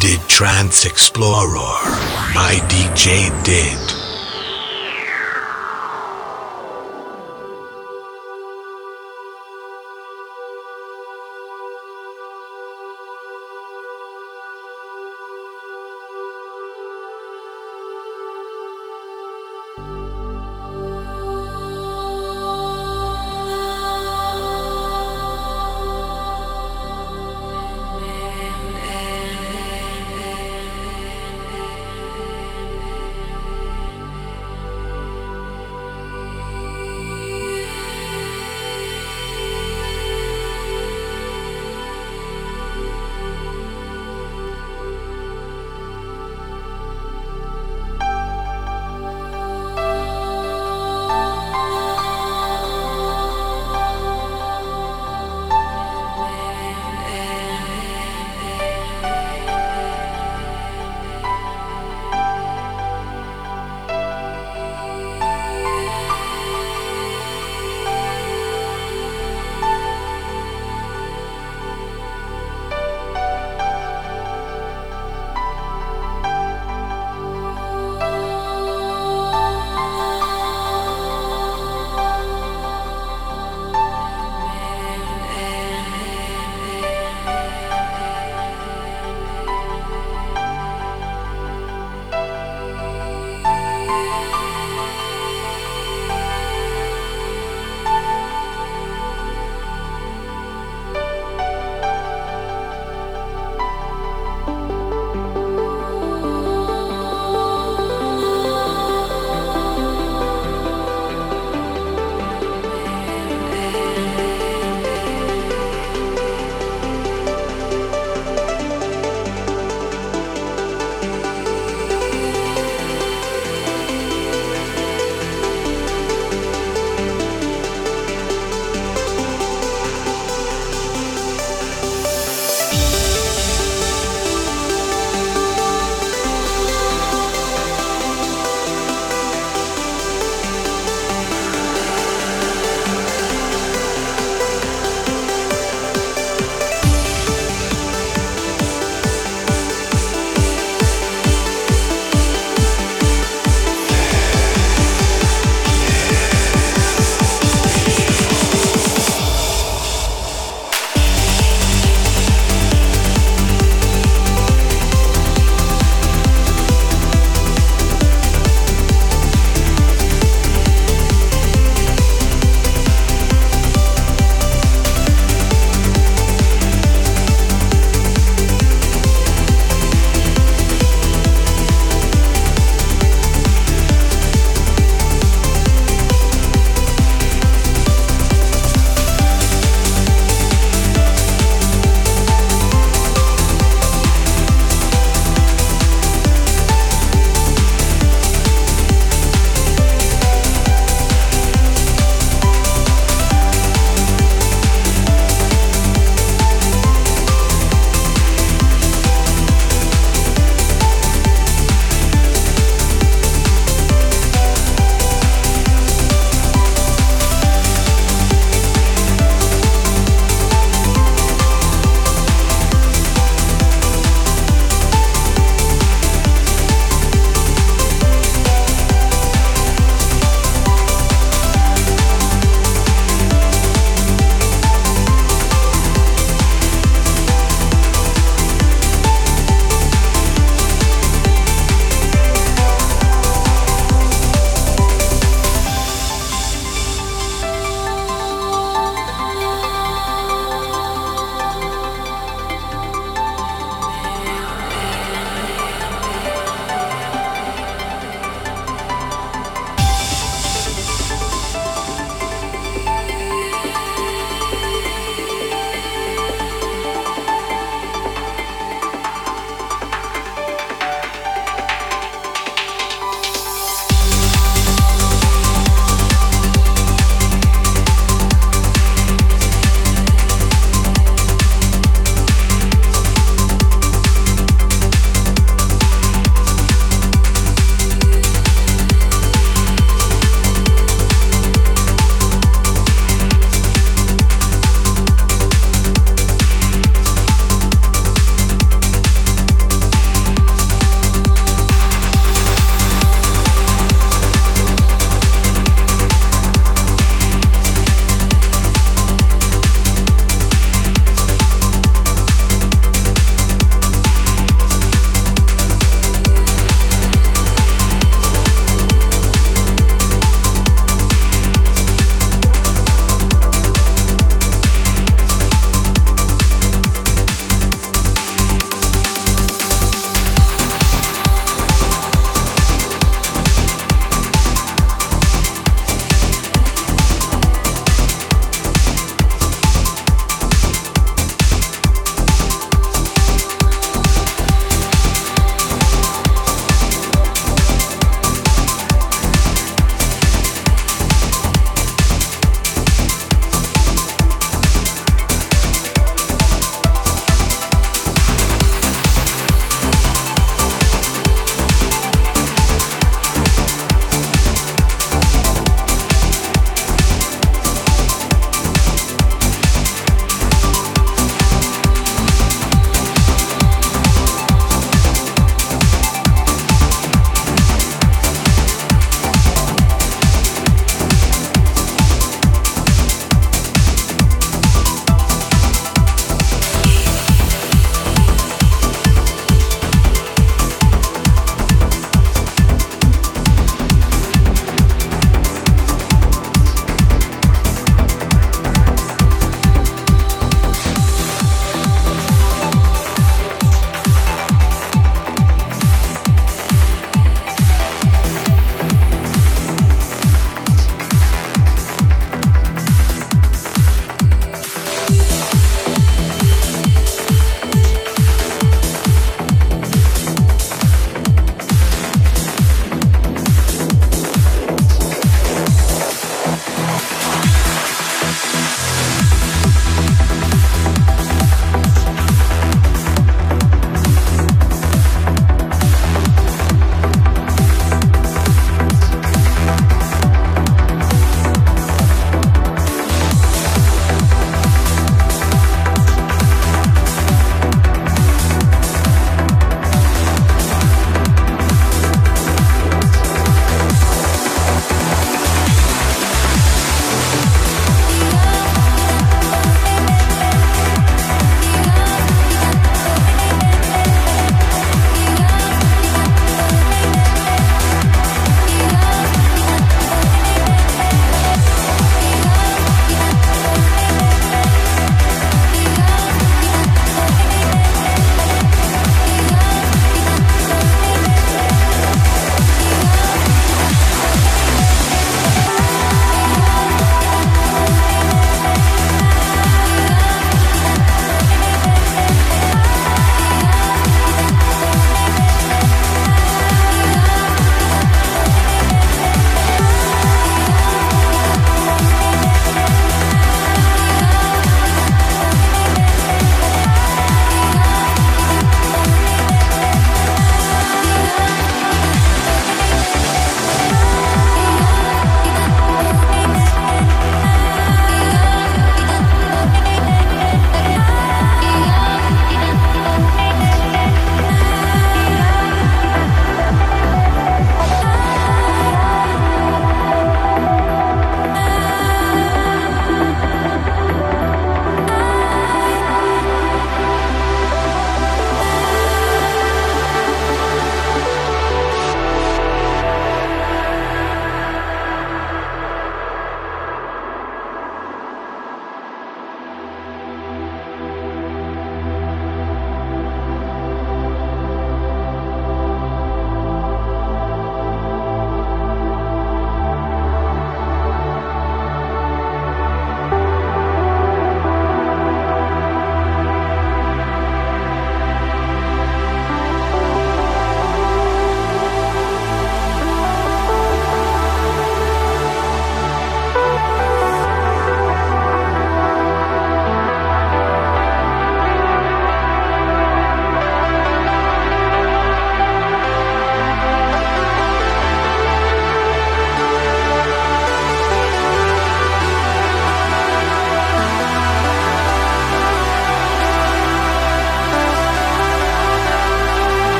Did Trance Explorer by DJ Did.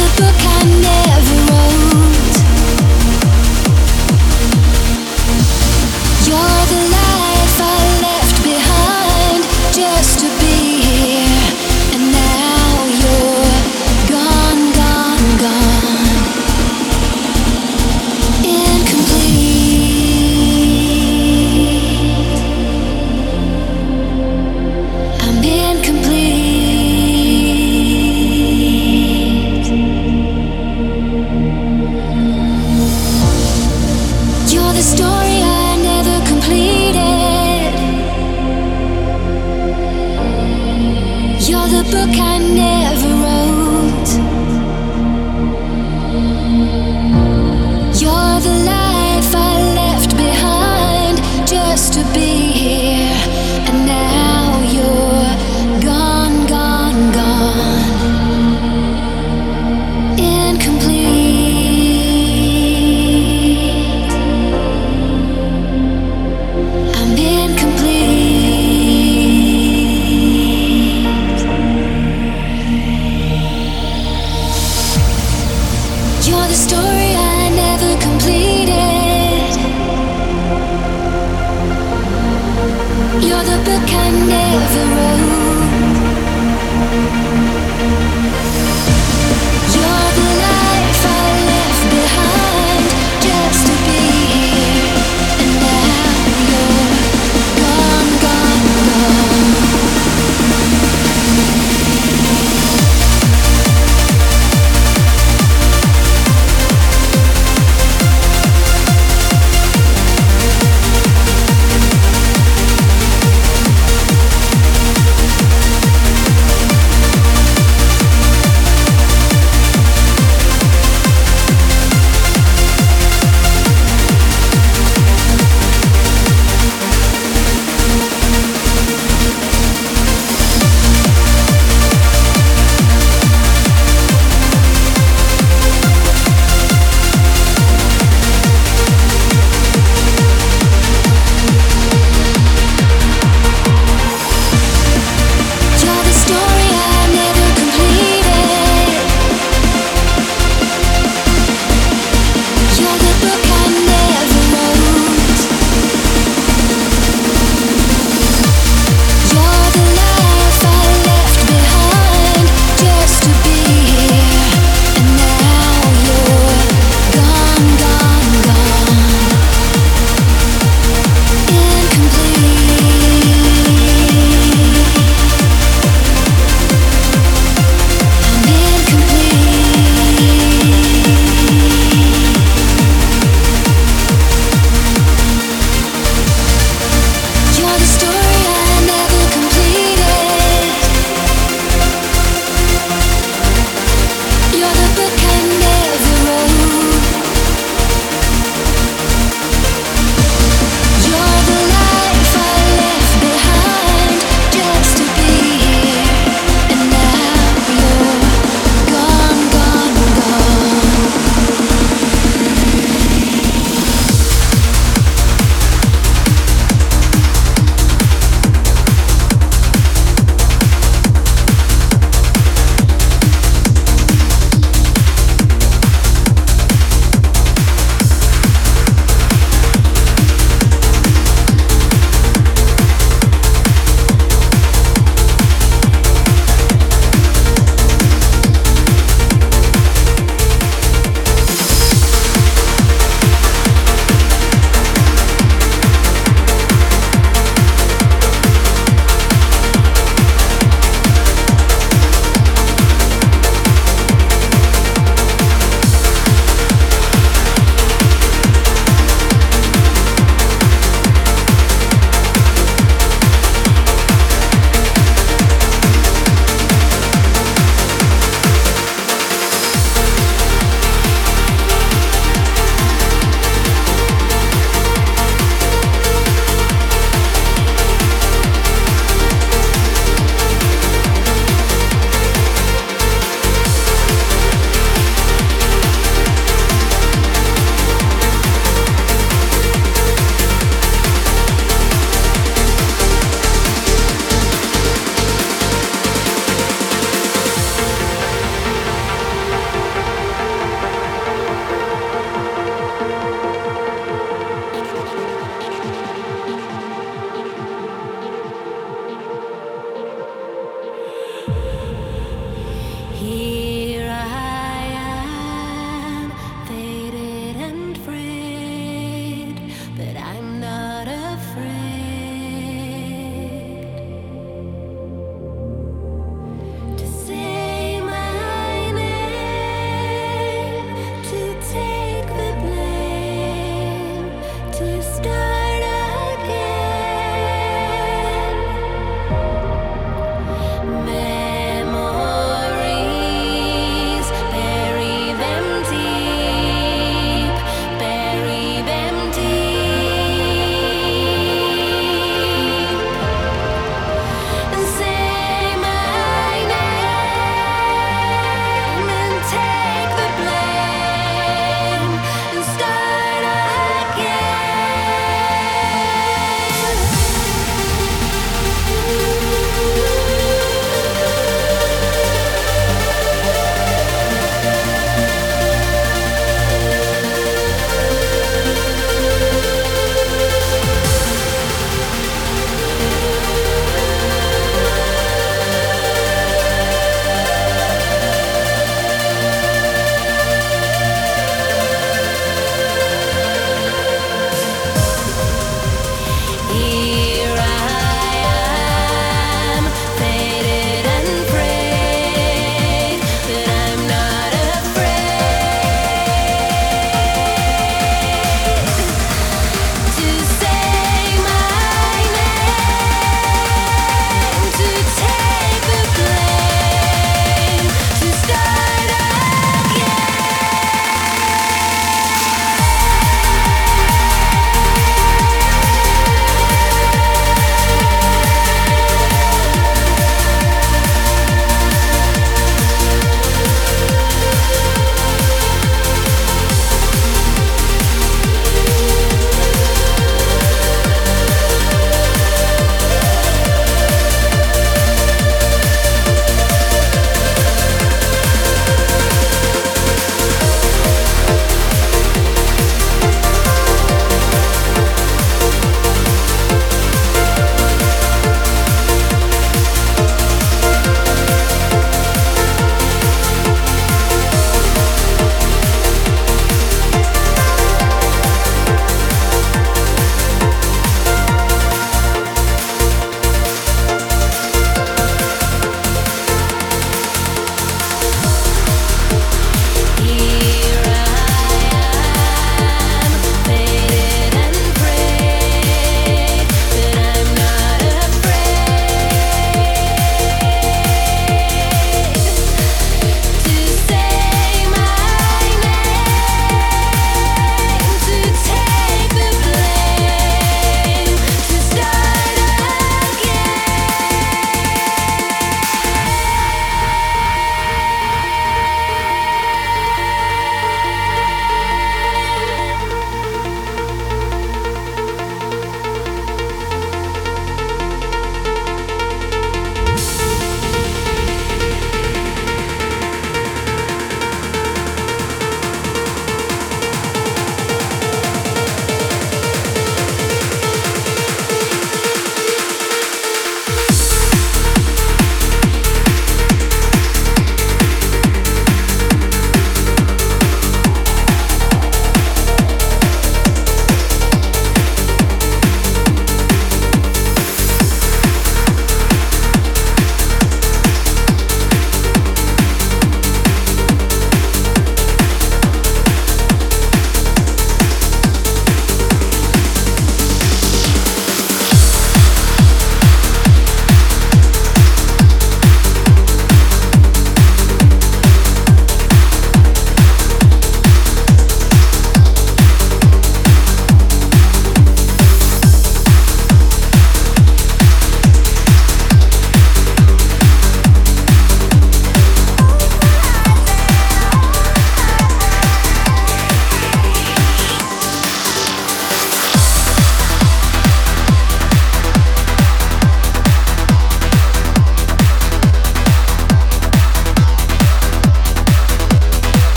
the book I never wrote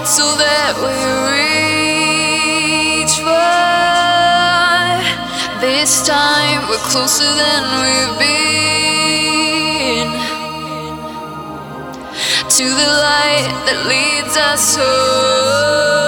It's all that we reach for. This time we're closer than we've been to the light that leads us home.